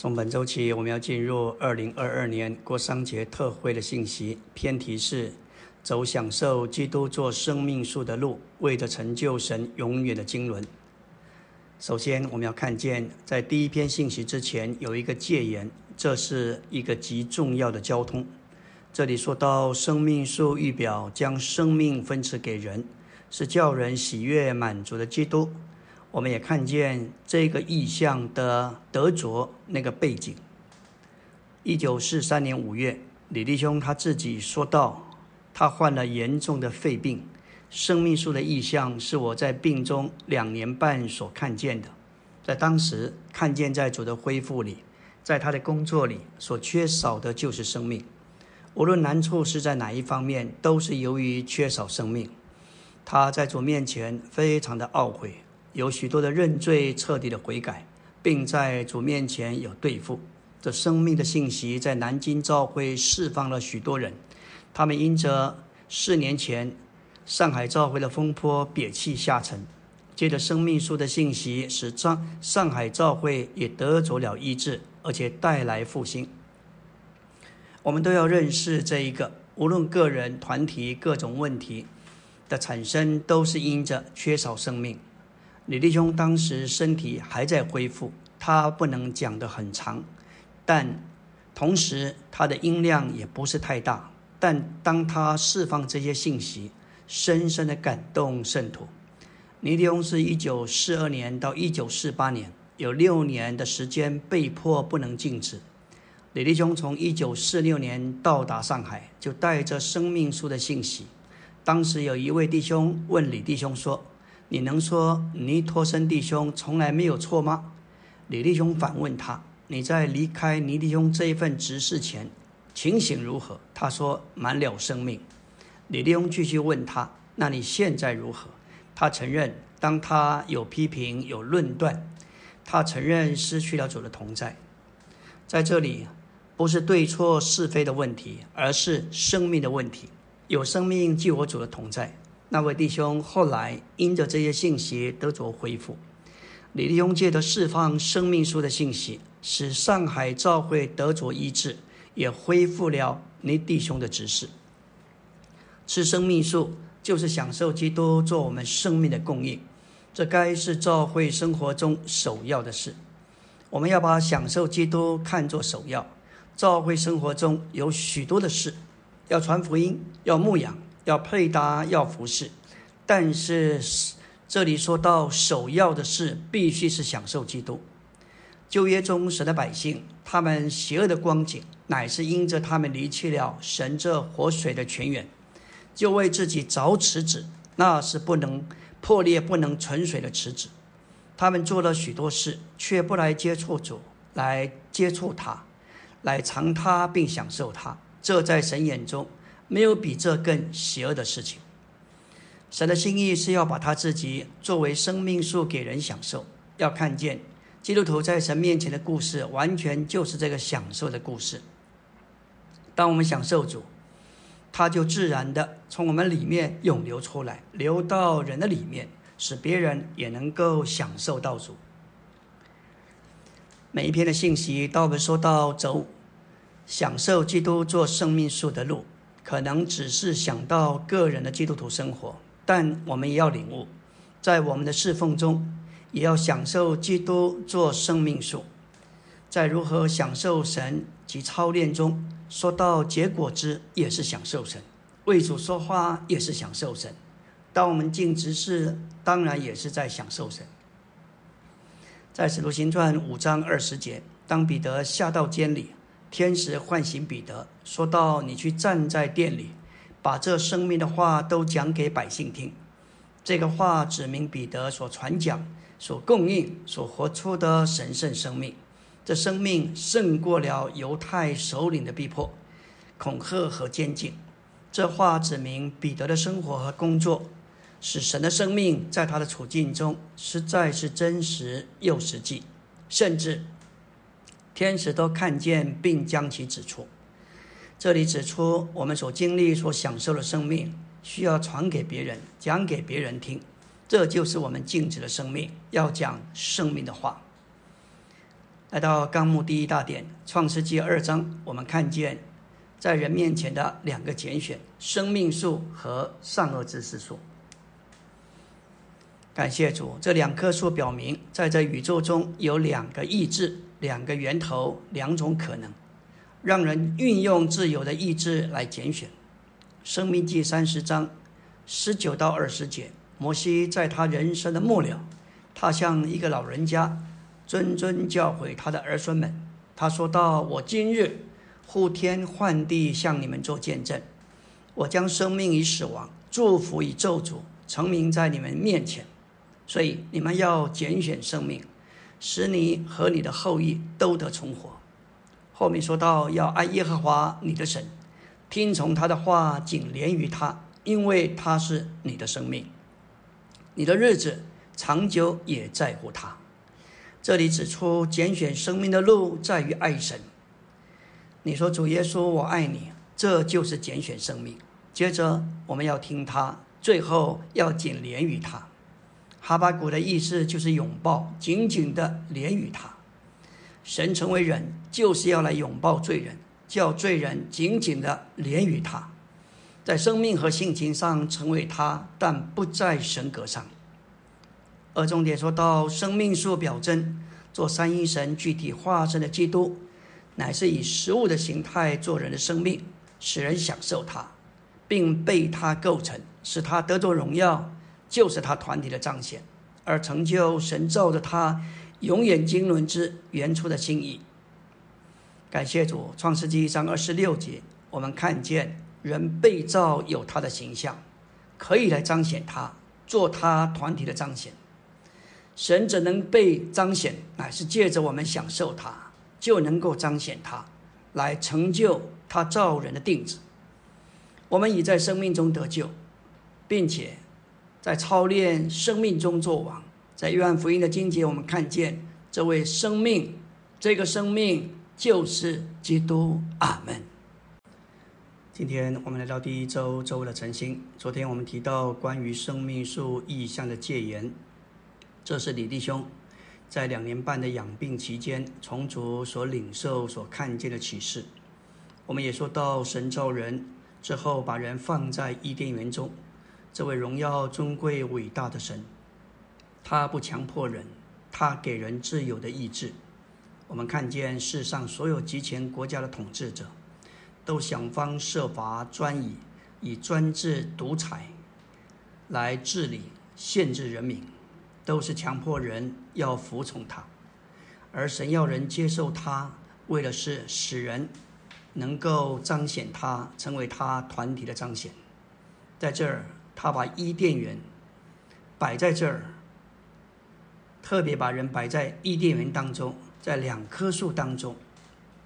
从本周起，我们要进入二零二二年过商节特会的信息。偏题是走享受基督做生命树的路，为着成就神永远的经纶。首先，我们要看见在第一篇信息之前有一个戒言，这是一个极重要的交通。这里说到生命树预表将生命分赐给人，是叫人喜悦满足的基督。我们也看见这个意象的得着那个背景。一九四三年五月，李弟兄他自己说道，他患了严重的肺病。生命树的意象是我在病中两年半所看见的，在当时看见在主的恢复里，在他的工作里所缺少的就是生命。无论难处是在哪一方面，都是由于缺少生命。他在主面前非常的懊悔。有许多的认罪、彻底的悔改，并在主面前有对付。这生命的信息在南京教会释放了许多人，他们因着四年前上海教会的风波憋气下沉，借着生命树的信息，使上上海教会也得着了医治，而且带来复兴。我们都要认识这一个，无论个人、团体各种问题的产生，都是因着缺少生命。李弟兄当时身体还在恢复，他不能讲得很长，但同时他的音量也不是太大。但当他释放这些信息，深深的感动圣徒。李弟兄是一九四二年到一九四八年，有六年的时间被迫不能静止。李弟兄从一九四六年到达上海，就带着生命书的信息。当时有一位弟兄问李弟兄说。你能说尼托森弟兄从来没有错吗？李弟兄反问他：“你在离开尼弟兄这一份执事前，情形如何？”他说：“满了生命。”李弟兄继续问他：“那你现在如何？”他承认，当他有批评、有论断，他承认失去了主的同在。在这里，不是对错是非的问题，而是生命的问题。有生命即我主的同在。那位弟兄后来因着这些信息得着恢复，李弟兄借着释放生命树的信息，使上海教会得着医治，也恢复了你弟兄的执事。吃生命树就是享受基督做我们生命的供应，这该是教会生活中首要的事。我们要把享受基督看作首要。教会生活中有许多的事，要传福音，要牧养。要配搭，要服侍，但是这里说到首要的事，必须是享受基督。旧约中神的百姓，他们邪恶的光景，乃是因着他们离弃了神这活水的泉源，就为自己凿池子，那是不能破裂、不能存水的池子。他们做了许多事，却不来接触主，来接触他，来尝他并享受他。这在神眼中。没有比这更邪恶的事情。神的心意是要把他自己作为生命树给人享受。要看见基督徒在神面前的故事，完全就是这个享受的故事。当我们享受主，他就自然的从我们里面涌流出来，流到人的里面，使别人也能够享受到主。每一篇的信息，当我们说到走享受基督做生命树的路。可能只是想到个人的基督徒生活，但我们也要领悟，在我们的侍奉中，也要享受基督做生命树。在如何享受神及操练中，说到结果之，也是享受神；为主说话，也是享受神。当我们尽职事，当然也是在享受神。在使徒行传五章二十节，当彼得下到监里。天使唤醒彼得，说道：“你去站在店里，把这生命的话都讲给百姓听。”这个话指明彼得所传讲、所供应、所活出的神圣生命。这生命胜过了犹太首领的逼迫、恐吓和监禁。这话指明彼得的生活和工作，使神的生命在他的处境中实在是真实又实际，甚至。天使都看见，并将其指出。这里指出，我们所经历、所享受的生命，需要传给别人，讲给别人听。这就是我们静止的生命，要讲生命的话。来到纲目第一大点，创世纪二章，我们看见在人面前的两个拣选：生命树和善恶知识树。感谢主，这两棵树表明，在这宇宙中有两个意志、两个源头、两种可能，让人运用自由的意志来拣选。生命记三十章十九到二十节，摩西在他人生的末了，他像一个老人家。谆谆教诲他的儿孙们，他说道：“我今日呼天唤地向你们做见证，我将生命与死亡、祝福与咒诅成名在你们面前，所以你们要拣选生命，使你和你的后裔都得存活。”后面说到要爱耶和华你的神，听从他的话，紧连于他，因为他是你的生命，你的日子长久也在乎他。这里指出，拣选生命的路在于爱神。你说主耶稣，我爱你，这就是拣选生命。接着我们要听他，最后要紧连于他。哈巴谷的意思就是拥抱，紧紧的连于他。神成为人，就是要来拥抱罪人，叫罪人紧紧的连于他，在生命和性情上成为他，但不在神格上。而重点说到生命树表征，做三一神具体化身的基督，乃是以食物的形态做人的生命，使人享受它，并被它构成，使他得着荣耀，就是他团体的彰显，而成就神造的他永远经纶之原初的心意。感谢主，创世纪一章二十六节，我们看见人被造有他的形象，可以来彰显他，做他团体的彰显。神只能被彰显，乃是借着我们享受它，就能够彰显它，来成就他造人的定旨。我们已在生命中得救，并且在操练生命中作王。在约翰福音的经节，我们看见这位生命，这个生命就是基督。阿门。今天我们来到第一周周的晨星。昨天我们提到关于生命树意象的戒言。这是李弟兄在两年半的养病期间，从主所领受、所看见的启示。我们也说到，神造人之后，把人放在伊甸园中。这位荣耀、尊贵、伟大的神，他不强迫人，他给人自由的意志。我们看见世上所有集权国家的统治者，都想方设法专以以专制、独裁来治理、限制人民。都是强迫人要服从他，而神要人接受他，为的是使人能够彰显他，成为他团体的彰显。在这儿，他把伊甸园摆在这儿，特别把人摆在伊甸园当中，在两棵树当中，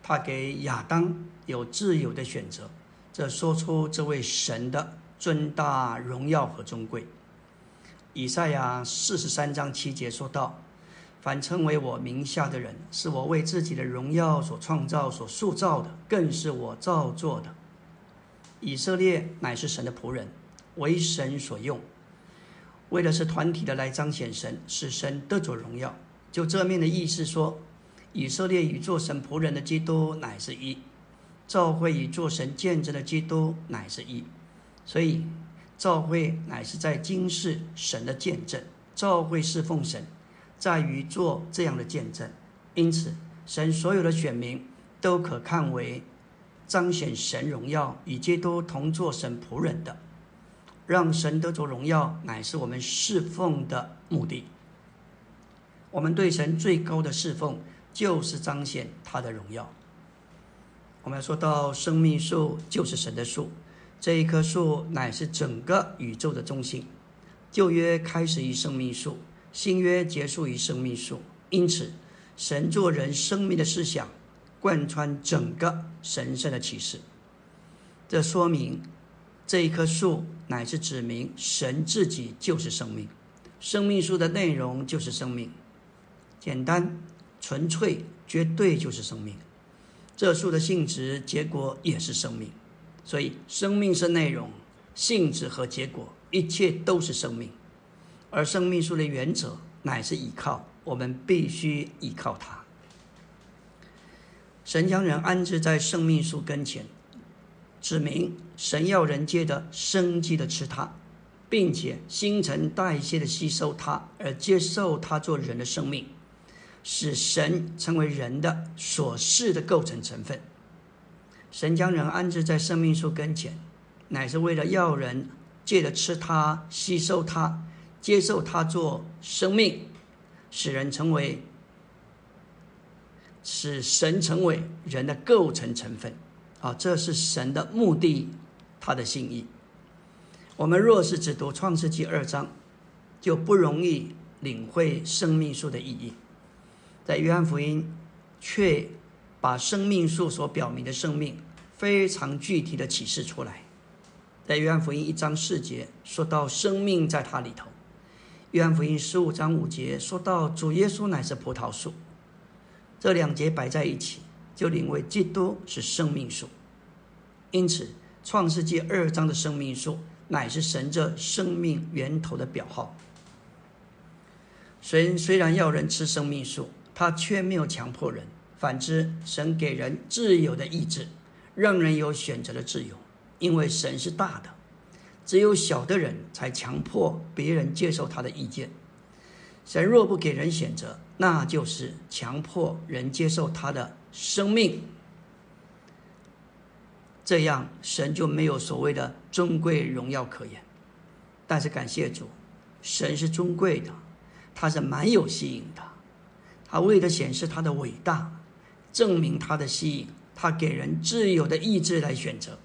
他给亚当有自由的选择，这说出这位神的尊大、荣耀和尊贵。以赛亚四十三章七节说道：“凡称为我名下的人，是我为自己的荣耀所创造、所塑造的，更是我造作的。以色列乃是神的仆人，为神所用，为的是团体的来彰显神，使神得着荣耀。就这面的意思说，以色列与做神仆人的基督乃是一，教会与做神见证的基督乃是一，所以。”教会乃是在今世神的见证，教会侍奉神，在于做这样的见证。因此，神所有的选民都可看为彰显神荣耀，与基督同做神仆人的，让神得着荣耀，乃是我们侍奉的目的。我们对神最高的侍奉，就是彰显他的荣耀。我们说到生命树，就是神的树。这一棵树乃是整个宇宙的中心，旧约开始于生命树，新约结束于生命树。因此，神做人生命的思想贯穿整个神圣的启示。这说明这一棵树乃是指明神自己就是生命，生命树的内容就是生命，简单、纯粹、绝对就是生命。这树的性质、结果也是生命。所以，生命是内容、性质和结果，一切都是生命。而生命树的原则乃是依靠，我们必须依靠它。神将人安置在生命树跟前，指明神要人借着生机的吃它，并且新陈代谢的吸收它，而接受它做人的生命，使神成为人的所示的构成成分。神将人安置在生命树跟前，乃是为了要人借着吃它、吸收它、接受它做生命，使人成为。使神成为人的构成成分，啊，这是神的目的，他的心意。我们若是只读创世纪二章，就不容易领会生命树的意义。在约翰福音，却把生命树所表明的生命非常具体的启示出来。在约翰福音一章四节说到生命在它里头，约翰福音十五章五节说到主耶稣乃是葡萄树。这两节摆在一起，就领为基督是生命树。因此，创世纪二章的生命树乃是神这生命源头的表号。神虽然要人吃生命树，他却没有强迫人，反之，神给人自由的意志，让人有选择的自由。因为神是大的，只有小的人才强迫别人接受他的意见。神若不给人选择，那就是强迫人接受他的生命，这样神就没有所谓的尊贵荣耀可言。但是感谢主，神是尊贵的，他是蛮有吸引的。他为了显示他的伟大，证明他的吸引，他给人自由的意志来选择。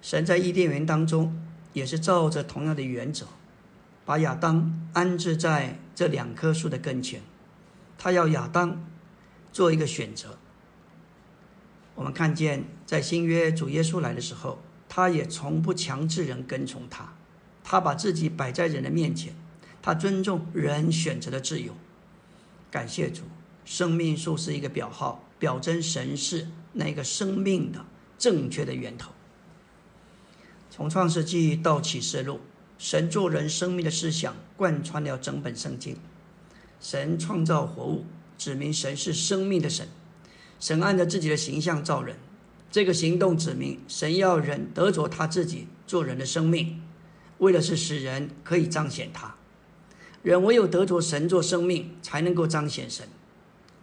神在伊甸园当中也是照着同样的原则。把亚当安置在这两棵树的跟前，他要亚当做一个选择。我们看见在新约主耶稣来的时候，他也从不强制人跟从他，他把自己摆在人的面前，他尊重人选择的自由。感谢主，生命树是一个表号，表征神是那个生命的正确的源头。从创世纪到启示录。神做人生命的思想贯穿了整本圣经。神创造活物，指明神是生命的神。神按照自己的形象造人，这个行动指明神要人得着他自己做人的生命，为的是使人可以彰显他。人唯有得着神做生命，才能够彰显神。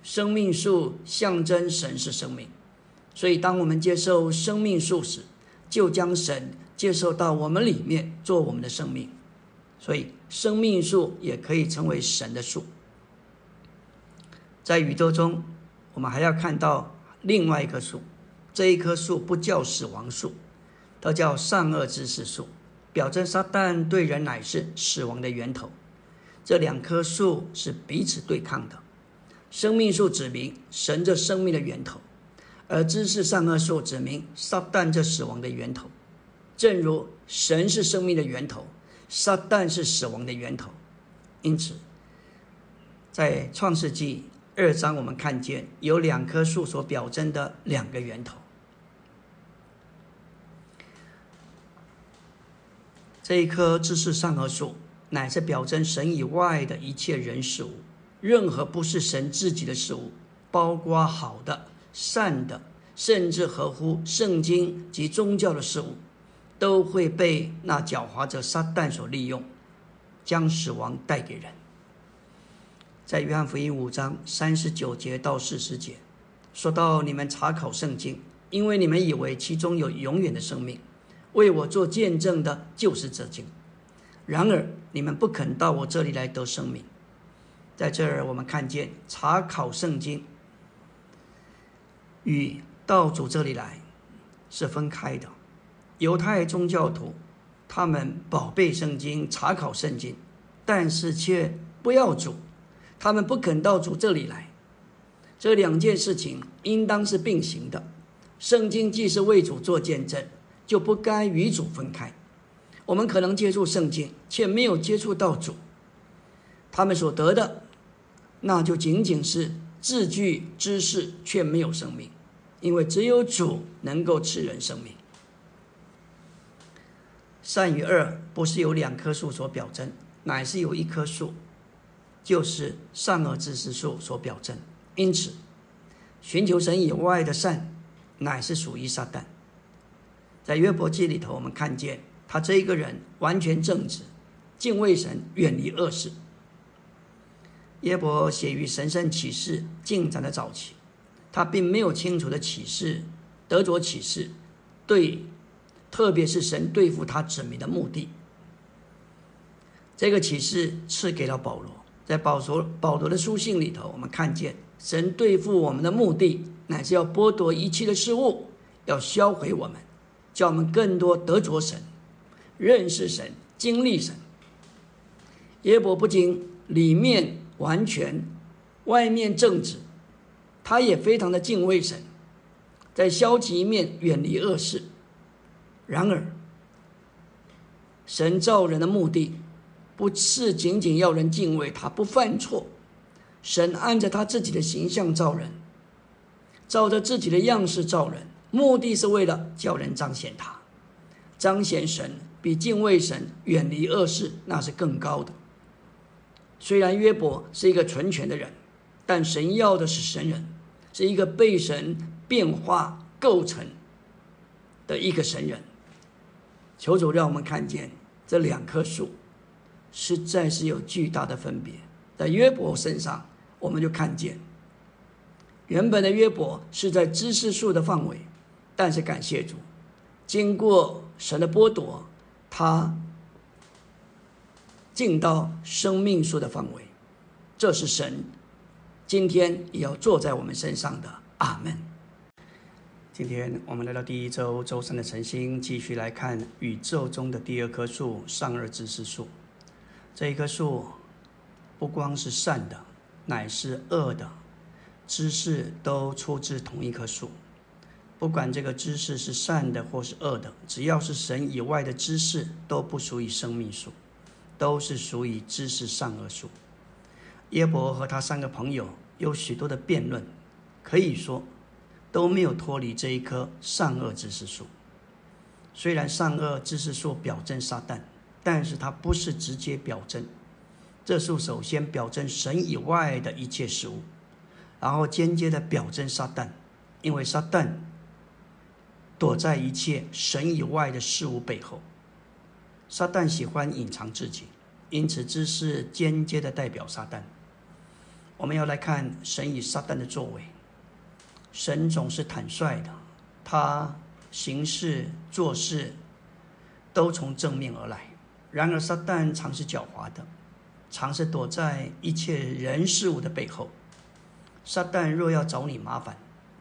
生命树象征神是生命，所以当我们接受生命树时，就将神。接受到我们里面做我们的生命，所以生命树也可以成为神的树。在宇宙中，我们还要看到另外一棵树，这一棵树不叫死亡树，它叫善恶知识树，表征撒旦对人乃是死亡的源头。这两棵树是彼此对抗的，生命树指明神这生命的源头，而知识善恶树指明撒旦这死亡的源头。正如神是生命的源头，撒旦是死亡的源头，因此，在创世纪二章，我们看见有两棵树所表征的两个源头。这一棵知识善恶树，乃是表征神以外的一切人事物，任何不是神自己的事物，包括好的、善的，甚至合乎圣经及宗教的事物。都会被那狡猾者撒旦所利用，将死亡带给人。在约翰福音五章三十九节到四十节，说到你们查考圣经，因为你们以为其中有永远的生命，为我做见证的就是这经。然而你们不肯到我这里来得生命。在这儿，我们看见查考圣经与到主这里来是分开的。犹太宗教徒，他们宝贝圣经、查考圣经，但是却不要主，他们不肯到主这里来。这两件事情应当是并行的。圣经既是为主做见证，就不该与主分开。我们可能接触圣经，却没有接触到主，他们所得的，那就仅仅是字句知识，却没有生命，因为只有主能够赐人生命。善与恶不是由两棵树所表征，乃是由一棵树，就是善恶知识树所表征。因此，寻求神以外的善，乃是属于撒旦。在约伯记里头，我们看见他这一个人完全正直，敬畏神，远离恶事。约伯写于神圣启示进展的早期，他并没有清楚的启示得着启示，对，特别是神对付他子民的目的。这个启示赐给了保罗，在保罗保罗的书信里头，我们看见神对付我们的目的，乃是要剥夺一切的事物，要销毁我们，叫我们更多得着神，认识神，经历神。耶伯不仅里面。完全，外面正直，他也非常的敬畏神，在消极一面远离恶事。然而，神造人的目的，不是仅仅要人敬畏他不犯错。神按着他自己的形象造人，照着自己的样式造人，目的是为了叫人彰显他，彰显神比敬畏神、远离恶事那是更高的。虽然约伯是一个纯全的人，但神要的是神人，是一个被神变化构成的一个神人。求主让我们看见这两棵树实在是有巨大的分别。在约伯身上，我们就看见原本的约伯是在知识树的范围，但是感谢主，经过神的剥夺，他。进到生命树的范围，这是神今天也要坐在我们身上的。阿门。今天我们来到第一周周三的晨星，继续来看宇宙中的第二棵树——善恶知识树。这一棵树不光是善的，乃是恶的知识都出自同一棵树。不管这个知识是善的或是恶的，只要是神以外的知识，都不属于生命树。都是属于知识善恶树。耶伯和他三个朋友有许多的辩论，可以说都没有脱离这一棵善恶知识树。虽然善恶知识树表征撒旦，但是它不是直接表征。这是首先表征神以外的一切事物，然后间接的表征撒旦，因为撒旦躲在一切神以外的事物背后。撒旦喜欢隐藏自己，因此这是间接的代表撒旦。我们要来看神与撒旦的作为。神总是坦率的，他行事做事都从正面而来。然而撒旦常是狡猾的，常是躲在一切人事物的背后。撒旦若要找你麻烦，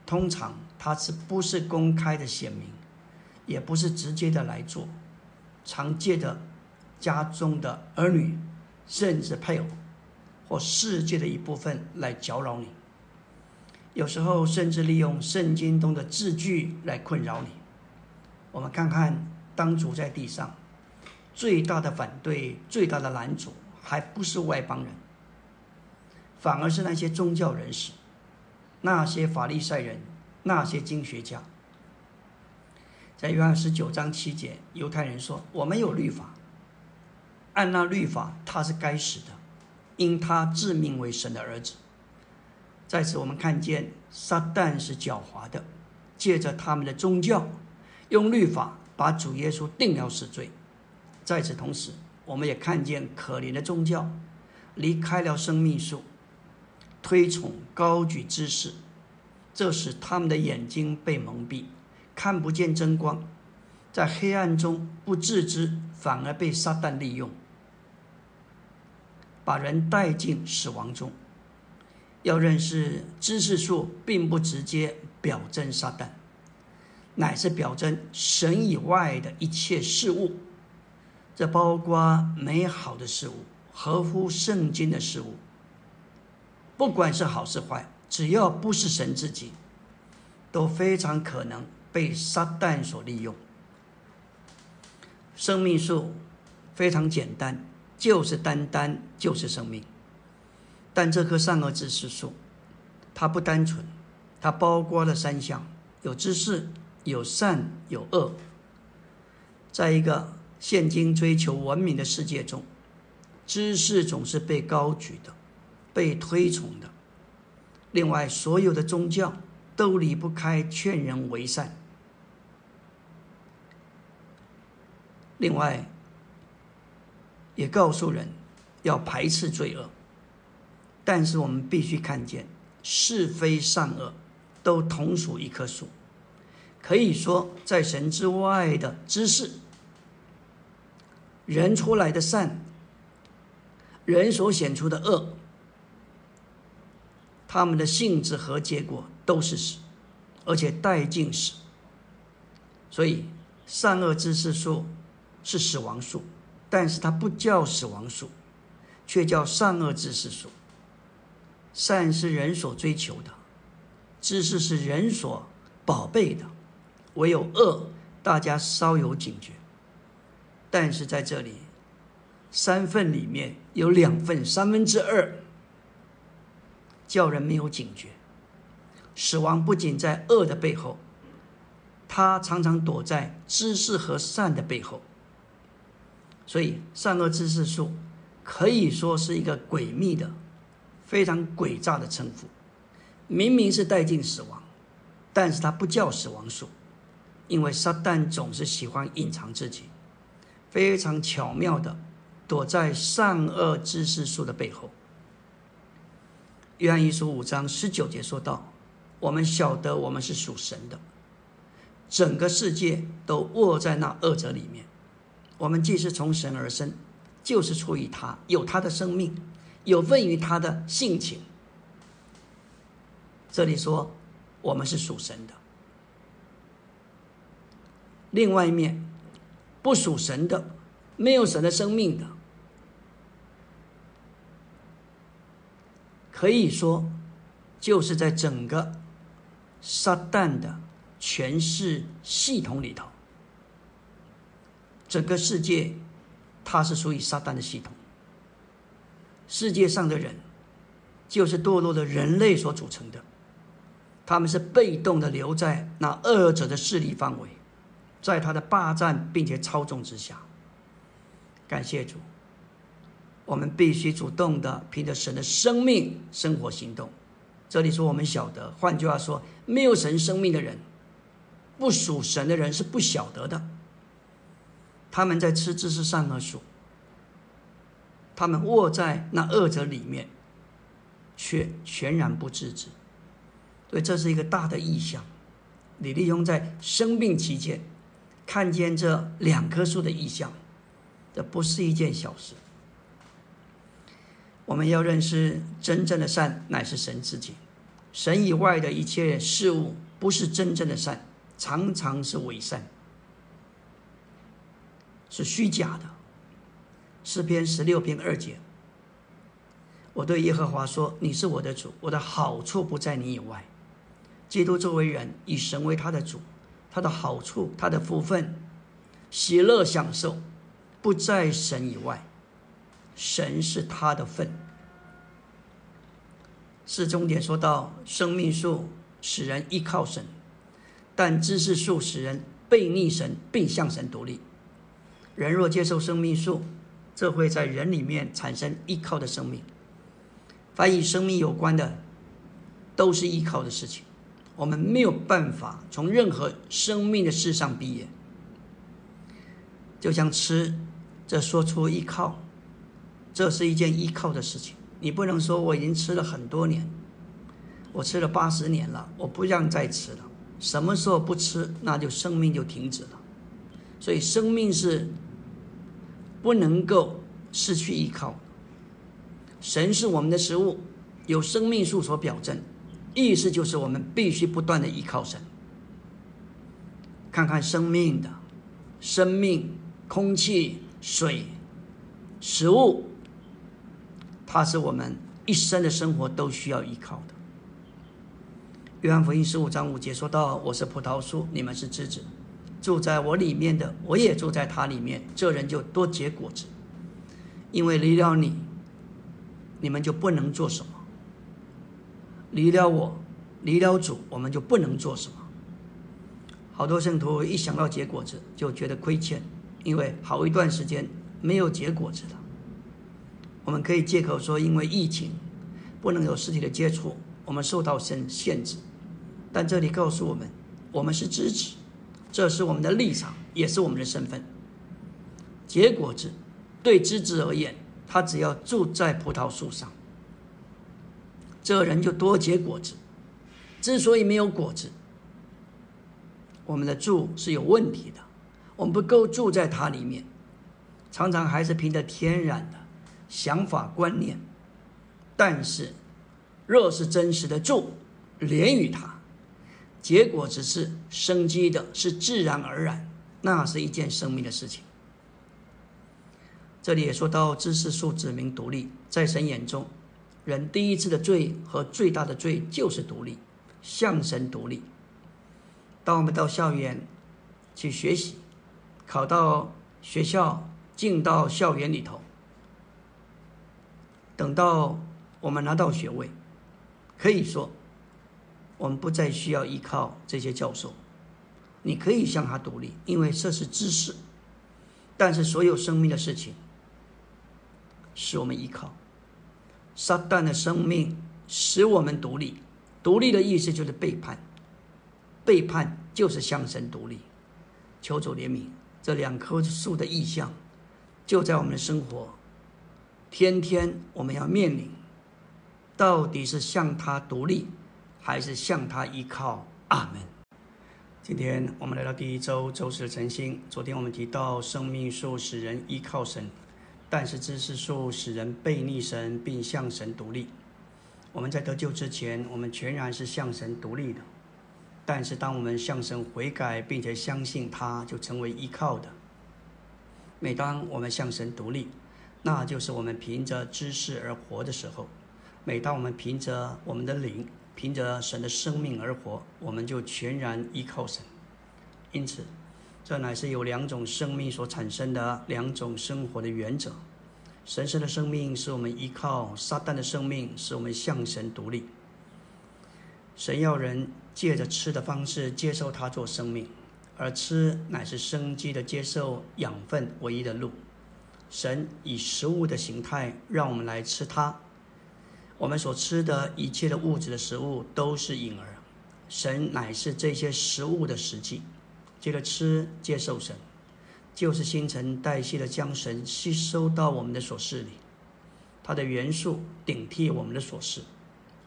通常他是不是公开的显明，也不是直接的来做。常借着家中的儿女，甚至配偶或世界的一部分来搅扰你。有时候甚至利用圣经中的字句来困扰你。我们看看，当主在地上，最大的反对、最大的拦阻，还不是外邦人，反而是那些宗教人士、那些法利赛人、那些经学家。在约翰十九章七节，犹太人说：“我们有律法，按那律法，他是该死的，因他自命为神的儿子。”在此，我们看见撒旦是狡猾的，借着他们的宗教，用律法把主耶稣定了死罪。在此同时，我们也看见可怜的宗教离开了生命树，推崇高举知识，这使他们的眼睛被蒙蔽。看不见真光，在黑暗中不自知，反而被撒旦利用，把人带进死亡中。要认识知识树，并不直接表征撒旦，乃是表征神以外的一切事物。这包括美好的事物，合乎圣经的事物。不管是好是坏，只要不是神自己，都非常可能。被撒旦所利用，生命树非常简单，就是单单就是生命。但这棵善恶知识树，它不单纯，它包括了三项：有知识、有善、有恶。再一个现今追求文明的世界中，知识总是被高举的，被推崇的。另外，所有的宗教都离不开劝人为善。另外，也告诉人要排斥罪恶，但是我们必须看见是非善恶都同属一棵树。可以说，在神之外的知识，人出来的善，人所显出的恶，他们的性质和结果都是死，而且带尽死。所以，善恶知识树。是死亡树，但是它不叫死亡树，却叫善恶知识树。善是人所追求的，知识是人所宝贝的，唯有恶，大家稍有警觉。但是在这里，三份里面有两份，三分之二，叫人没有警觉。死亡不仅在恶的背后，它常常躲在知识和善的背后。所以，善恶知识树可以说是一个诡秘的、非常诡诈的称呼。明明是带进死亡，但是它不叫死亡树，因为撒旦总是喜欢隐藏自己，非常巧妙的躲在善恶知识树的背后。约翰一书五章十九节说道：“我们晓得我们是属神的，整个世界都握在那恶者里面。”我们既是从神而生，就是出于他，有他的生命，有份于他的性情。这里说我们是属神的。另外一面，不属神的，没有神的生命的，可以说就是在整个撒旦的诠释系统里头。整个世界，它是属于撒旦的系统。世界上的人，就是堕落的人类所组成的，他们是被动的留在那恶者的势力范围，在他的霸占并且操纵之下。感谢主，我们必须主动的凭着神的生命生活行动。这里说我们晓得，换句话说，没有神生命的人，不属神的人是不晓得的。他们在吃知识善恶树，他们卧在那恶者里面，却全然不自知。所以这是一个大的意象。李立兄在生病期间看见这两棵树的意象，这不是一件小事。我们要认识真正的善乃是神自己，神以外的一切事物不是真正的善，常常是伪善。是虚假的。诗篇十六篇二节，我对耶和华说：“你是我的主，我的好处不在你以外。”基督作为人，以神为他的主，他的好处、他的福分、喜乐、享受，不在神以外。神是他的份。是终点说到，生命树使人依靠神，但知识树使人背逆神，并向神独立。人若接受生命树，这会在人里面产生依靠的生命。凡与生命有关的，都是依靠的事情。我们没有办法从任何生命的事上毕业。就像吃，这说出依靠，这是一件依靠的事情。你不能说我已经吃了很多年，我吃了八十年了，我不让再吃了。什么时候不吃，那就生命就停止了。所以生命是。不能够失去依靠。神是我们的食物，有生命树所表证，意思就是我们必须不断的依靠神。看看生命的，生命、空气、水、食物，它是我们一生的生活都需要依靠的。约翰福音十五章五节说到：“我是葡萄树，你们是枝子。”住在我里面的，我也住在他里面，这人就多结果子。因为离了你，你们就不能做什么；离了我，离了主，我们就不能做什么。好多圣徒一想到结果子，就觉得亏欠，因为好一段时间没有结果子了。我们可以借口说，因为疫情不能有实体的接触，我们受到限限制。但这里告诉我们，我们是支持，这是我们的立场，也是我们的身份。结果子对枝子而言，他只要住在葡萄树上，这人就多结果子。之所以没有果子，我们的住是有问题的，我们不够住在它里面，常常还是凭着天然的想法观念。但是，若是真实的住，连于它，结果只是生机的，是自然而然，那是一件生命的事情。这里也说到知识树指明独立，在神眼中，人第一次的罪和最大的罪就是独立，向神独立。当我们到校园去学习，考到学校，进到校园里头，等到。我们拿到学位，可以说，我们不再需要依靠这些教授，你可以向他独立，因为这是知识。但是所有生命的事情，使我们依靠撒旦的生命，使我们独立。独立的意思就是背叛，背叛就是向神独立。求主怜悯，这两棵树的意象，就在我们的生活，天天我们要面临。到底是向他独立，还是向他依靠？阿门。今天我们来到第一周周四的晨星。昨天我们提到生命树使人依靠神，但是知识树使人背逆神，并向神独立。我们在得救之前，我们全然是向神独立的；但是当我们向神悔改，并且相信他，就成为依靠的。每当我们向神独立，那就是我们凭着知识而活的时候。每当我们凭着我们的灵，凭着神的生命而活，我们就全然依靠神。因此，这乃是有两种生命所产生的两种生活的原则。神圣的生命是我们依靠，撒旦的生命是我们向神独立。神要人借着吃的方式接受他做生命，而吃乃是生机的接受养分唯一的路。神以食物的形态让我们来吃它。我们所吃的一切的物质的食物都是影儿，神乃是这些食物的实际。接着吃接受神，就是新陈代谢的将神吸收到我们的所事里，它的元素顶替我们的所事，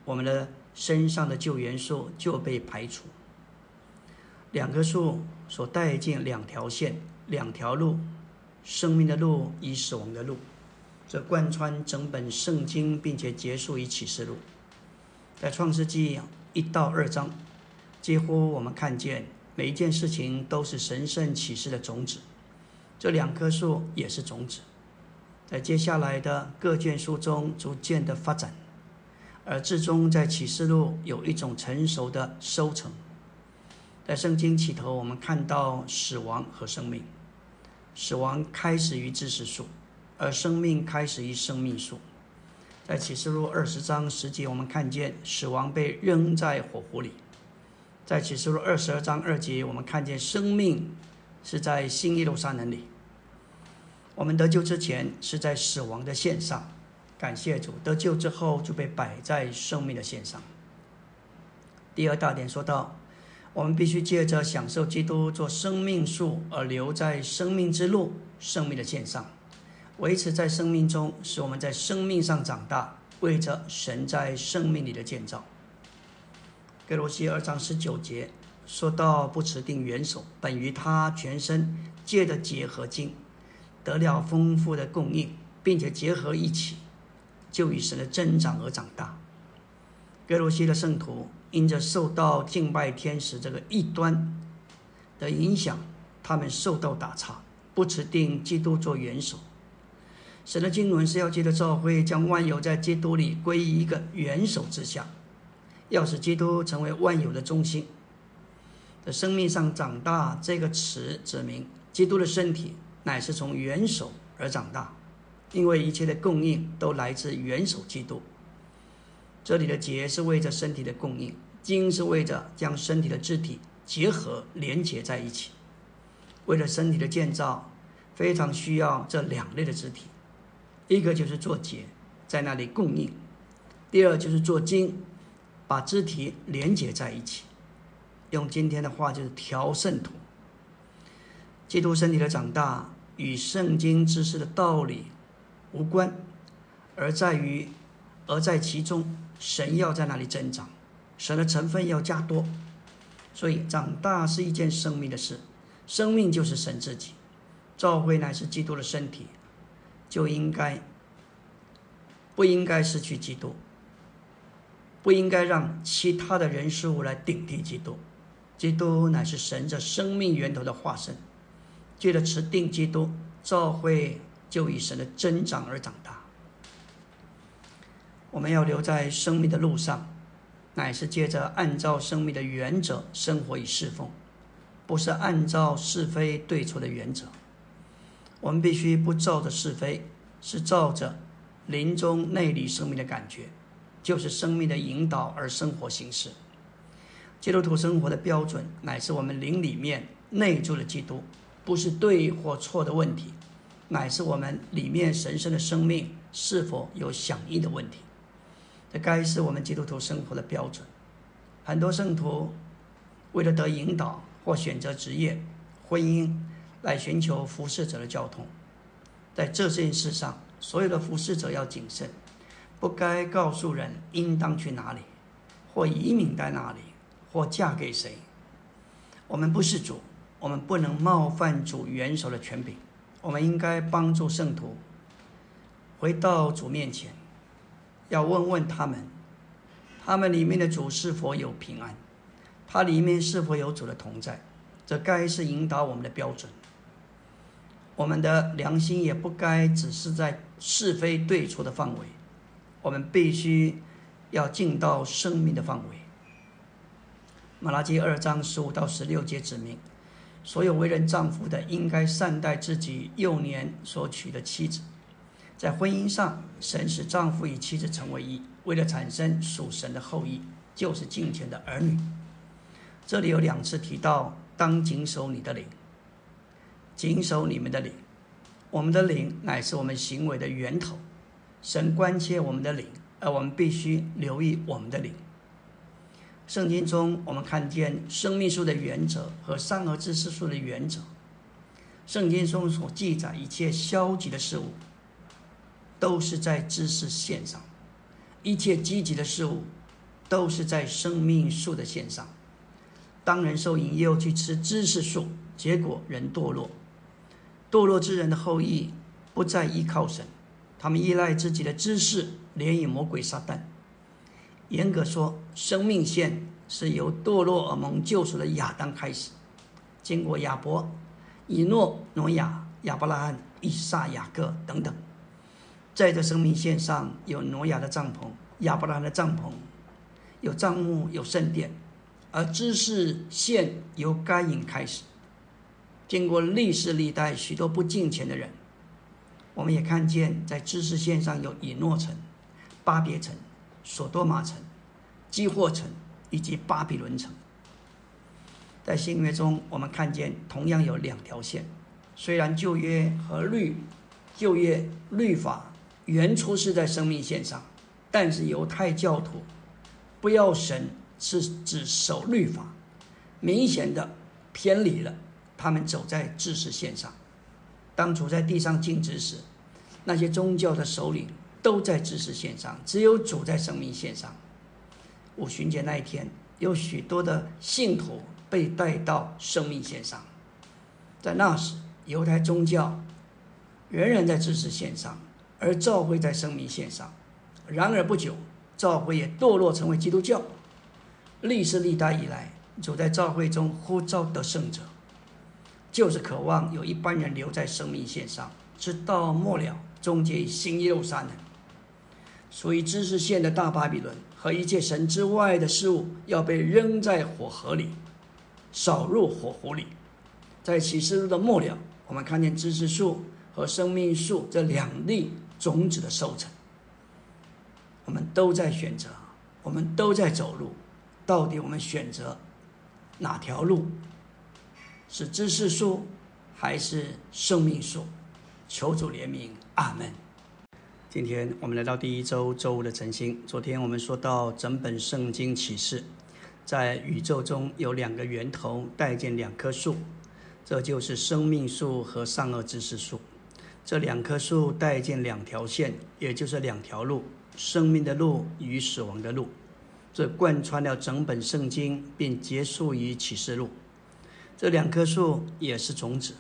我们的身上的旧元素就被排除。两棵树所带进两条线，两条路，生命的路与死亡的路。这贯穿整本圣经，并且结束于启示录，在创世纪一到二章，几乎我们看见每一件事情都是神圣启示的种子。这两棵树也是种子，在接下来的各卷书中逐渐的发展，而至终在启示录有一种成熟的收成。在圣经起头，我们看到死亡和生命，死亡开始于知识树。而生命开始于生命树，在启示录二十章十节，我们看见死亡被扔在火湖里；在启示录二十二章二节，我们看见生命是在新耶路撒冷里。我们得救之前是在死亡的线上，感谢主；得救之后就被摆在生命的线上。第二大点说到，我们必须借着享受基督做生命树，而留在生命之路、生命的线上。维持在生命中，使我们在生命上长大，为着神在生命里的建造。格罗西二章十九节说到：“不持定元首，本于他全身借的结合经，得了丰富的供应，并且结合一起，就以神的增长而长大。”格罗西的圣徒因着受到敬拜天使这个异端的影响，他们受到打岔，不持定基督做元首。神的经纶是要借着教会将万有在基督里归于一个元首之下，要使基督成为万有的中心。在生命上长大这个词指明，基督的身体乃是从元首而长大，因为一切的供应都来自元首基督。这里的结是为着身体的供应，经是为着将身体的肢体结合连结在一起。为了身体的建造，非常需要这两类的肢体。一个就是做结，在那里供应；第二就是做经，把肢体连接在一起。用今天的话就是调圣徒。基督身体的长大与圣经知识的道理无关，而在于，而在其中，神要在那里增长，神的成分要加多。所以长大是一件生命的事，生命就是神自己，教会乃是基督的身体，就应该不应该失去基督，不应该让其他的人事物来顶替基督。基督乃是神这生命源头的化身。借着持定基督，教会就以神的增长而长大。我们要留在生命的路上，乃是借着按照生命的原则生活与侍奉，不是按照是非对错的原则。我们必须不照着是非，是照着灵中内里生命的感觉，就是生命的引导而生活行事。基督徒生活的标准，乃是我们灵里面内住的基督。不是对或错的问题，乃是我们里面神圣的生命是否有响应的问题。这该是我们基督徒生活的标准。很多圣徒为了得引导或选择职业、婚姻，来寻求服侍者的交通。在这件事上，所有的服侍者要谨慎，不该告诉人应当去哪里，或移民在哪里，或嫁给谁。我们不是主。我们不能冒犯主元首的权柄，我们应该帮助圣徒回到主面前，要问问他们，他们里面的主是否有平安，他里面是否有主的同在，这该是引导我们的标准。我们的良心也不该只是在是非对错的范围，我们必须要进到生命的范围。马拉基二章十五到十六节指明。所有为人丈夫的，应该善待自己幼年所娶的妻子。在婚姻上，神使丈夫与妻子成为一，为了产生属神的后裔，就是敬虔的儿女。这里有两次提到，当谨守你的灵，谨守你们的灵。我们的灵乃是我们行为的源头，神关切我们的灵，而我们必须留意我们的灵。圣经中，我们看见生命树的原则和三合知识树的原则。圣经中所记载一切消极的事物，都是在知识线上；一切积极的事物，都是在生命树的线上。当人受引诱去吃知识树，结果人堕落。堕落之人的后裔不再依靠神，他们依赖自己的知识，联与魔鬼撒旦。严格说，生命线是由堕落而蒙救赎的亚当开始，经过亚伯、以诺、挪亚、亚伯拉罕、以撒、雅各等等，在这生命线上有挪亚的帐篷、亚伯拉罕的帐篷，有帐幕、有圣殿，而知识线由该隐开始，经过历世历代许多不敬虔的人，我们也看见在知识线上有以诺城、巴别城。索多玛城、基霍城以及巴比伦城，在新约中，我们看见同样有两条线。虽然旧约和律、旧约律法原初是在生命线上，但是犹太教徒不要神是指守律法，明显的偏离了。他们走在知识线上。当处在地上静止时，那些宗教的首领。都在知识线上，只有主在生命线上。五旬节那一天，有许多的信徒被带到生命线上。在那时，犹太宗教仍然在知识线上，而教会在生命线上。然而不久，教会也堕落成为基督教。历史历代以来，主在教会中呼召得胜者，就是渴望有一般人留在生命线上，直到末了，终结于新耶路撒冷。属于知识线的大巴比伦和一切神之外的事物要被扔在火河里，扫入火湖里。在启示录的末了，我们看见知识树和生命树这两粒种子的收成。我们都在选择，我们都在走路，到底我们选择哪条路？是知识树还是生命树？求主怜悯，阿门。今天我们来到第一周周五的晨星。昨天我们说到整本圣经启示，在宇宙中有两个源头带进两棵树，这就是生命树和善恶知识树。这两棵树带进两条线，也就是两条路：生命的路与死亡的路。这贯穿了整本圣经，并结束于启示录。这两棵树也是种子，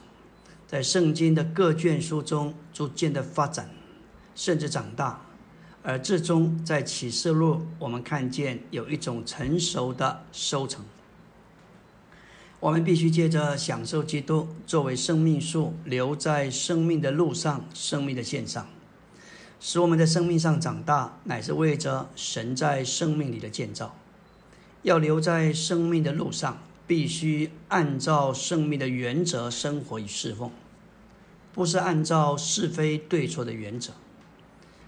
在圣经的各卷书中逐渐的发展，甚至长大。而最终在启示录，我们看见有一种成熟的收成。我们必须借着享受基督作为生命树，留在生命的路上、生命的线上，使我们在生命上长大，乃是为着神在生命里的建造。要留在生命的路上，必须按照生命的原则生活与侍奉，不是按照是非对错的原则。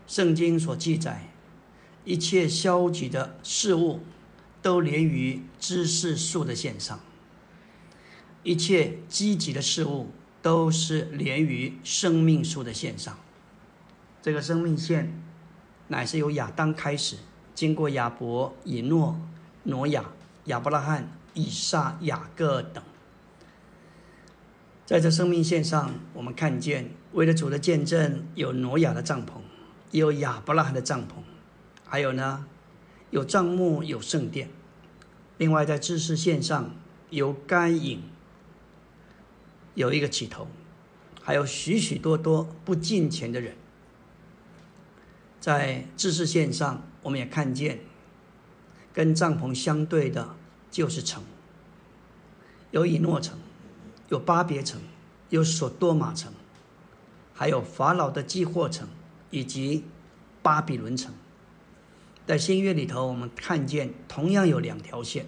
圣经所记载，一切消极的事物都连于知识树的线上；一切积极的事物都是连于生命树的线上。这个生命线乃是由亚当开始，经过亚伯、以诺、挪亚、亚伯拉罕、以撒、雅各等，在这生命线上，我们看见为了主的见证，有挪亚的帐篷。也有亚伯拉罕的帐篷，还有呢，有帐幕，有圣殿。另外，在知识线上有该隐，有一个起头，还有许许多多不进钱的人。在知识线上，我们也看见跟帐篷相对的就是城，有以诺城，有巴别城，有索多玛城，还有法老的基货城。以及巴比伦城，在新约里头，我们看见同样有两条线。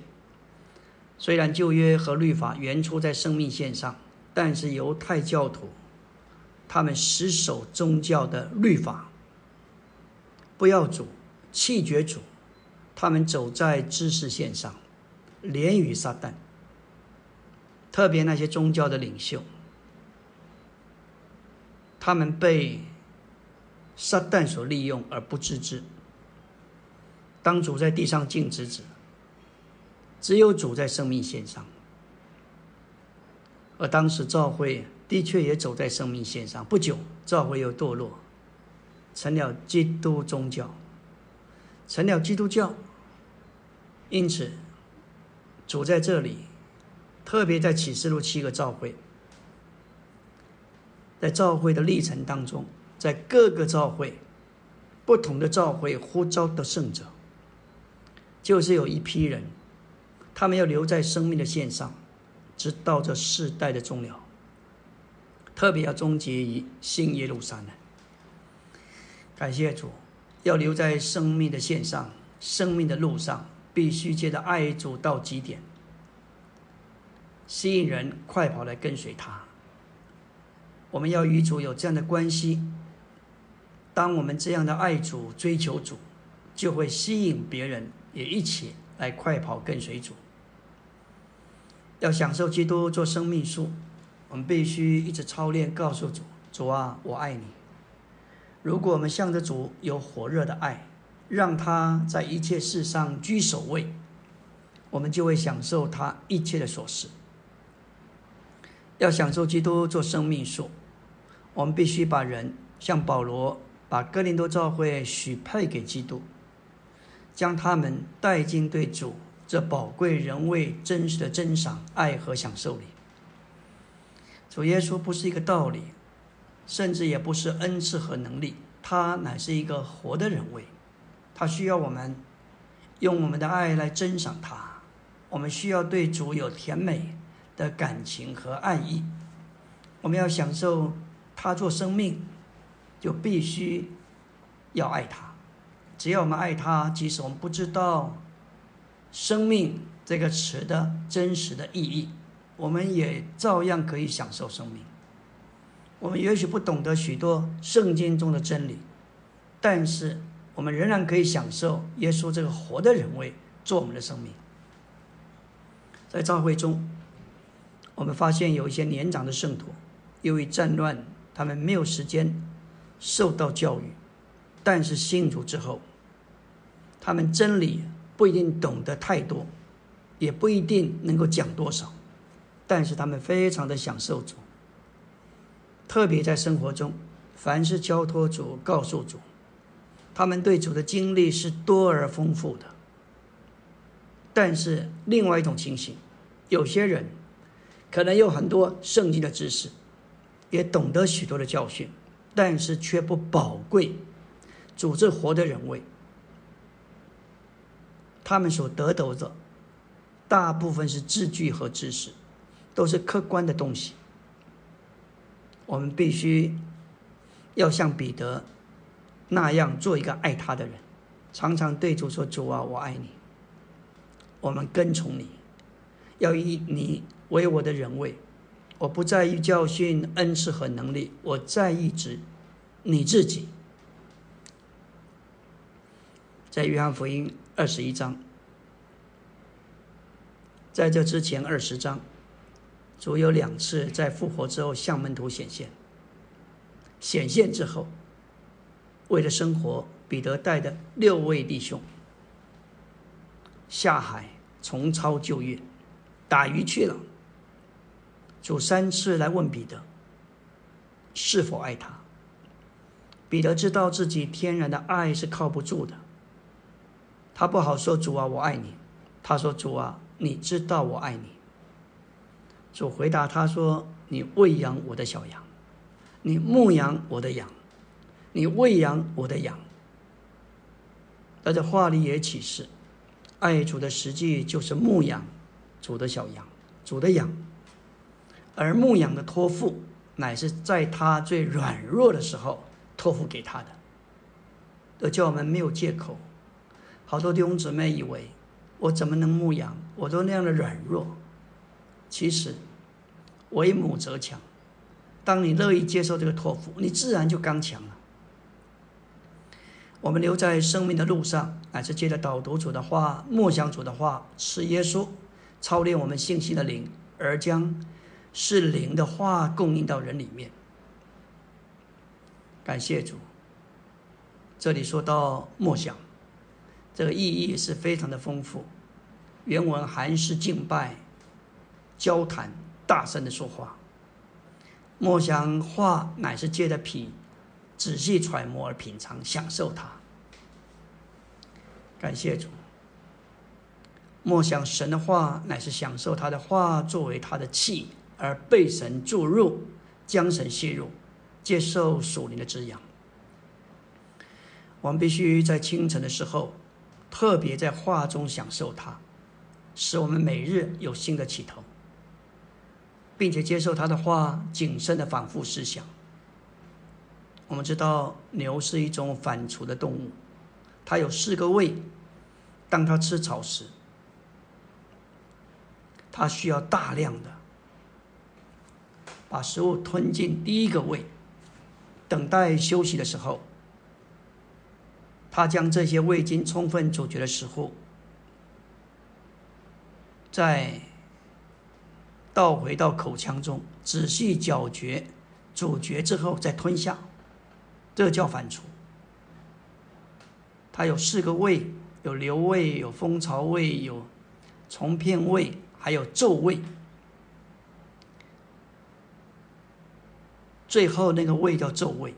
虽然旧约和律法原出在生命线上，但是犹太教徒他们死守宗教的律法，不要主，弃绝主，他们走在知识线上，连于撒旦。特别那些宗教的领袖，他们被。撒旦所利用而不自知。当主在地上静止止，只有主在生命线上。而当时教会的确也走在生命线上。不久，教会又堕落，成了基督宗教，成了基督教。因此，主在这里，特别在启示录七个召会，在召会的历程当中。在各个召会，不同的召会呼召的圣者，就是有一批人，他们要留在生命的线上，直到这世代的终了。特别要终结于新耶路撒冷。感谢主，要留在生命的线上，生命的路上，必须接着爱主到极点，吸引人快跑来跟随他。我们要与主有这样的关系。当我们这样的爱主、追求主，就会吸引别人也一起来快跑跟随主。要享受基督做生命树，我们必须一直操练，告诉主：主啊，我爱你。如果我们向着主有火热的爱，让他在一切事上居首位，我们就会享受他一切的所事。要享受基督做生命树，我们必须把人像保罗。把哥林多教会许配给基督，将他们带进对主这宝贵人位真实的珍赏、爱和享受里。主耶稣不是一个道理，甚至也不是恩赐和能力，他乃是一个活的人位。他需要我们用我们的爱来珍赏他。我们需要对主有甜美的感情和爱意。我们要享受他做生命。就必须要爱他。只要我们爱他，即使我们不知道“生命”这个词的真实的意义，我们也照样可以享受生命。我们也许不懂得许多圣经中的真理，但是我们仍然可以享受耶稣这个活的人位做我们的生命。在教会中，我们发现有一些年长的圣徒，由于战乱，他们没有时间。受到教育，但是信主之后，他们真理不一定懂得太多，也不一定能够讲多少，但是他们非常的享受主。特别在生活中，凡是交托主、告诉主，他们对主的经历是多而丰富的。但是另外一种情形，有些人可能有很多圣经的知识，也懂得许多的教训，但是却不宝贵主这活的人位。他们所得到的大部分是字句和知识，都是客观的东西。我们必须要像彼得那样做一个爱他的人，常常对主说：“主啊，我爱你。”我们跟从你，要以你为我的人位。我不在意教训、恩赐和能力，我在意只你自己。在约翰福音二十一章，在这之前二十章。主有两次在复活之后向门徒显现。显现之后，为了生活，彼得带的六位弟兄下海重操旧业，打鱼去了。主三次来问彼得是否爱他。彼得知道自己天然的爱是靠不住的，他不好说主啊，我爱你。他说主啊，你知道我爱你。主回答他说：“你喂养我的小羊，你牧养我的羊，你喂养我的羊。”在这话里也启示，爱主的实际就是牧养主的小羊，主的羊。而牧养的托付，乃是在他最软弱的时候托付给他的，都叫我们没有借口。好多弟兄姊妹以为，我怎么能牧养？我都那样的软弱。其实，为母则强。当你乐意接受这个托付，你自然就刚强了。我们留在生命的路上，乃是借着导读主的话、默想主的话，是耶稣操练我们信息的灵，而将是灵的话供应到人里面。感谢主。这里说到默想，这个意义是非常的丰富。原文还是敬拜。交谈，大声的说话。莫想话乃是借着品，仔细揣摩而品尝，享受它。感谢主。莫想神的话乃是享受他的话作为他的气，而被神注入，将神吸入，接受属灵的滋养。我们必须在清晨的时候，特别在话中享受它，使我们每日有新的起头。并且接受他的话，谨慎的反复思想。我们知道牛是一种反刍的动物，它有四个胃。当它吃草时，它需要大量的把食物吞进第一个胃，等待休息的时候，他将这些未经充分咀嚼的食物，再。倒回到口腔中，仔细咀嚼、咀嚼之后再吞下，这叫反刍。它有四个胃：有瘤胃、有蜂巢胃、有虫片胃，还有皱胃。最后那个胃叫皱胃，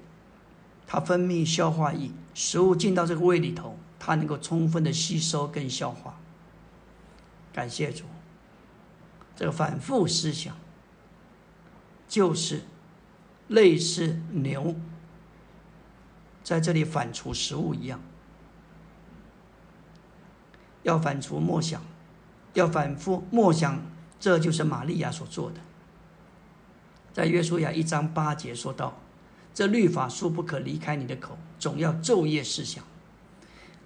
它分泌消化液，食物进到这个胃里头，它能够充分的吸收跟消化。感谢主。这个反复思想，就是类似牛在这里反刍食物一样，要反刍默想，要反复默想，这就是玛利亚所做的。在约书亚一章八节说道：“这律法书不可离开你的口，总要昼夜思想，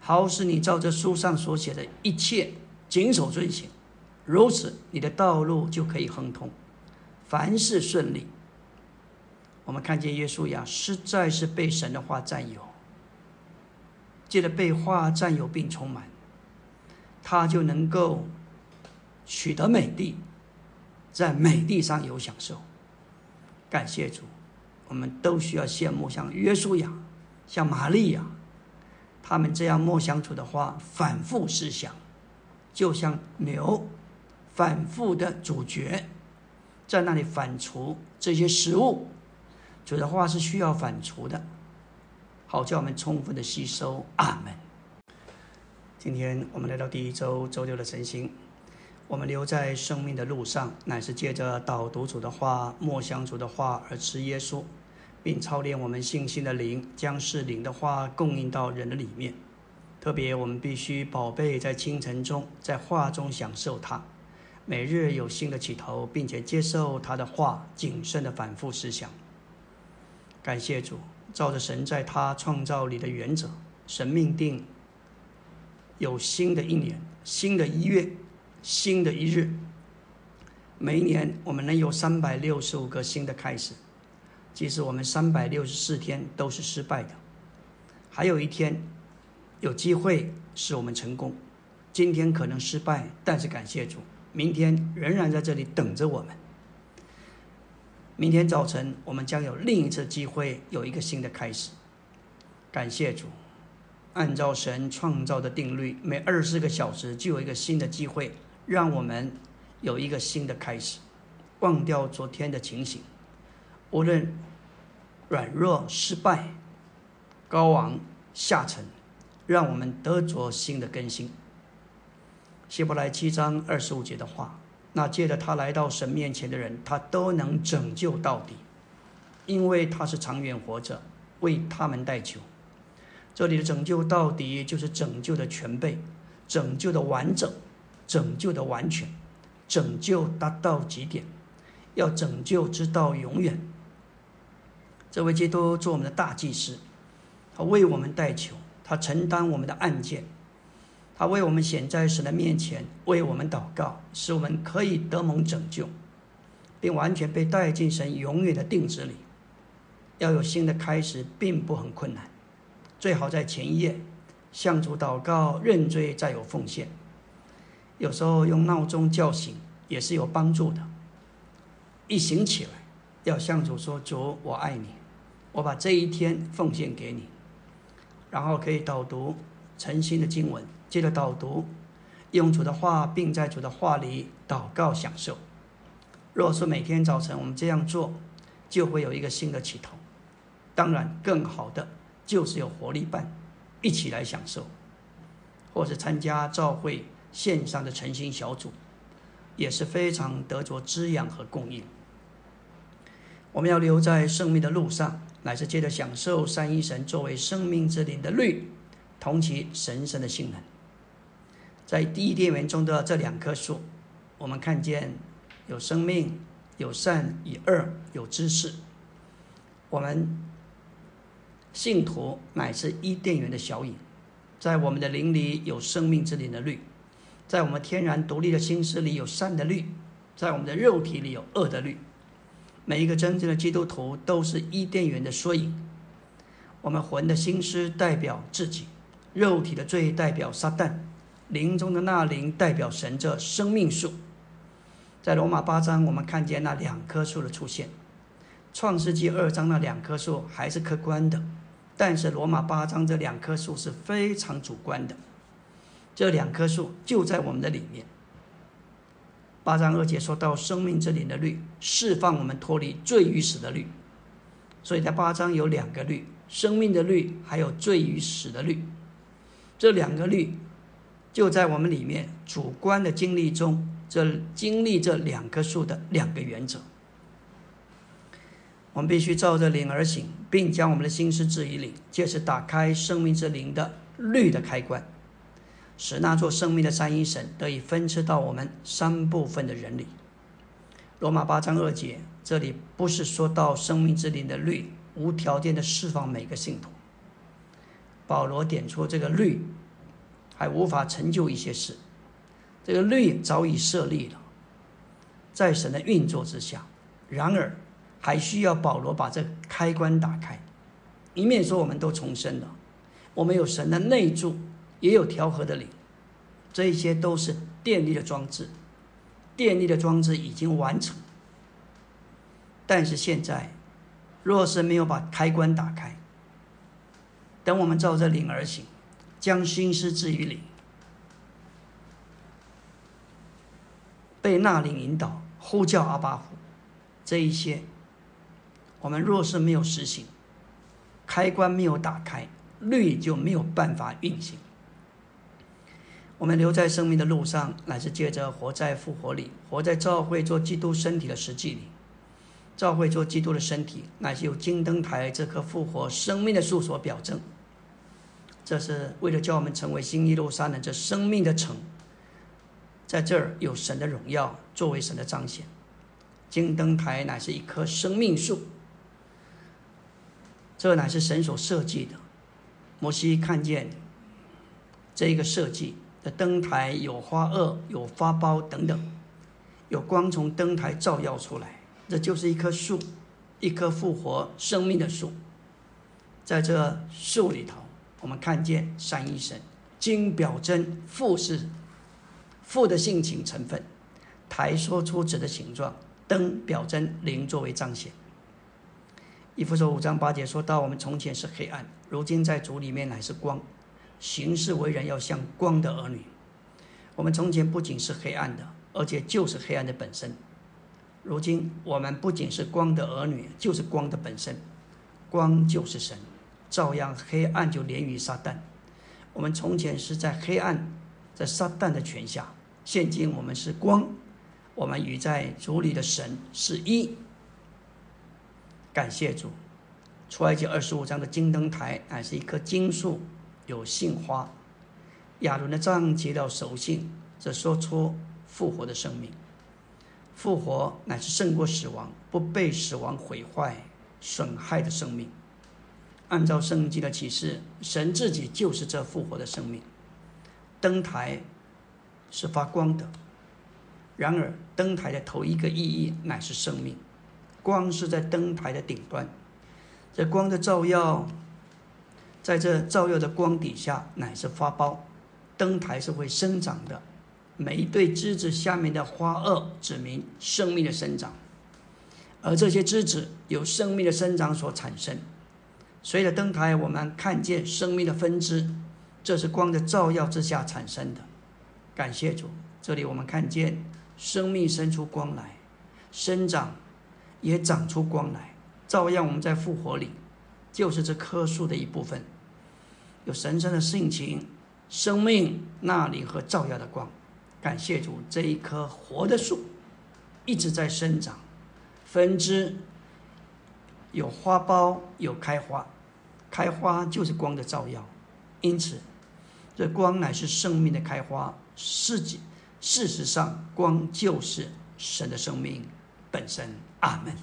好使你照这书上所写的一切谨守遵行。”如此，你的道路就可以亨通，凡事顺利。我们看见耶稣呀，实在是被神的话占有，借着被话占有并充满，他就能够取得美地，在美地上有享受。感谢主，我们都需要羡慕像约书亚、像玛利亚，他们这样默想主的话，反复思想，就像牛。反复的咀嚼，在那里反刍这些食物。主的话是需要反刍的，好叫我们充分的吸收。阿门。今天我们来到第一周周六的晨星，我们留在生命的路上，乃是借着导读主的话、默想主的话而吃耶稣，并操练我们信心的灵，将是灵的话供应到人的里面。特别我们必须宝贝在清晨中，在话中享受它，每日有新的起头，并且接受他的话，谨慎的反复思想。感谢主，照着神在他创造里的原则，神命定有新的一年、新的一月、新的一日。每一年我们能有三百六十五个新的开始，即使我们三百六十四天都是失败的，还有一天。有机会使我们成功，今天可能失败，但是感谢主，明天仍然在这里等着我们。明天早晨我们将有另一次机会，有一个新的开始。感谢主，按照神创造的定律，每二十四个小时就有一个新的机会，让我们有一个新的开始，忘掉昨天的情形，无论软弱、失败、高昂、下沉。让我们得着新的更新。希伯来七章二十五节的话，那借着他来到神面前的人，他都能拯救到底，因为他是长远活着，为他们代求。这里的拯救到底，就是拯救的全备，拯救的完整，拯救的完全，拯救达到极点，要拯救直到永远。这位基督做我们的大祭司，他为我们代求。他承担我们的案件，他为我们显在神的面前，为我们祷告，使我们可以得蒙拯救，并完全被带进神永远的定旨里。要有新的开始，并不很困难，最好在前一夜向主祷告认罪，再有奉献。有时候用闹钟叫醒也是有帮助的。一醒起来，要向主说：“主，我爱你，我把这一天奉献给你。”然后可以导读诚心的经文，接着导读用主的话，并在主的话里祷告享受。若是每天早晨我们这样做，就会有一个新的起头。当然，更好的就是有活力伴，一起来享受，或是参加照会线上的诚心小组，也是非常得着滋养和供应。我们要留在生命的路上。乃是借着享受三一神作为生命之灵的律，同其神圣的性能。在第一殿园中的这两棵树，我们看见有生命、有善与恶、有知识。我们信徒乃是伊甸园的小影，在我们的灵里有生命之灵的律，在我们天然独立的心思里有善的律，在我们的肉体里有恶的律。每一个真正的基督徒都是伊甸园的缩影。我们魂的心思代表自己，肉体的罪代表撒旦，灵中的那灵代表神这生命树。在罗马八章，我们看见那两棵树的出现；创世纪二章那两棵树还是客观的，但是罗马八章这两棵树是非常主观的。这两棵树就在我们的里面。八章二节说到生命之灵的律，释放我们脱离罪与死的律。所以在八章有两个律：生命的律，还有罪与死的律。这两个律就在我们里面主观的经历中，这经历这两棵树的两个原则。我们必须照着灵而行，并将我们的心思置于灵，借此打开生命之灵的律的开关。使那座生命的三一神得以分赐到我们三部分的人里。罗马八章二节，这里不是说到生命之灵的律无条件的释放每个信徒。保罗点出这个律还无法成就一些事，这个律早已设立了，在神的运作之下。然而，还需要保罗把这开关打开。一面说我们都重生了，我们有神的内助。也有调和的灵，这一些都是电力的装置，电力的装置已经完成。但是现在，若是没有把开关打开，等我们照着灵而行，将心思置于灵，被那灵引导，呼叫阿巴夫，这一些，我们若是没有实行，开关没有打开，律就没有办法运行。我们留在生命的路上，乃是借着活在复活里，活在教会做基督身体的实际里。教会做基督的身体，乃是由金灯台这棵复活生命的树所表征。这是为了叫我们成为新耶路撒冷这生命的城，在这儿有神的荣耀作为神的彰显。金灯台乃是一棵生命树，这乃是神所设计的。摩西看见这一个设计。的灯台有花萼、有花苞等等，有光从灯台照耀出来，这就是一棵树，一棵复活生命的树。在这树里头，我们看见三一神，经表征父是父的性情成分，台说出子的形状，灯表征灵作为彰显。以弗所五章八节说到，我们从前是黑暗，如今在主里面乃是光。行事为人要像光的儿女。我们从前不仅是黑暗的，而且就是黑暗的本身。如今我们不仅是光的儿女，就是光的本身。光就是神，照样黑暗就连于撒旦。我们从前是在黑暗，在撒旦的权下，现今我们是光。我们与在主里的神是一。感谢主。出埃及二十五章的金灯台乃是一棵金树。有杏花，亚伦的杖结了熟杏，这说出复活的生命。复活乃是胜过死亡，不被死亡毁坏、损害的生命。按照圣经的启示，神自己就是这复活的生命。灯台是发光的，然而灯台的头一个意义乃是生命。光是在灯台的顶端，这光的照耀。在这照耀的光底下，乃是花苞。灯台是会生长的，每一对枝子下面的花萼指明生命的生长，而这些枝子由生命的生长所产生。随着灯台，我们看见生命的分支，这是光的照耀之下产生的。感谢主，这里我们看见生命生出光来，生长也长出光来，照样我们在复活里。就是这棵树的一部分，有神圣的性情、生命、那里和照耀的光。感谢主，这一棵活的树一直在生长，分支有花苞，有开花，开花就是光的照耀。因此，这光乃是生命的开花。事事实上，光就是神的生命本身。阿门。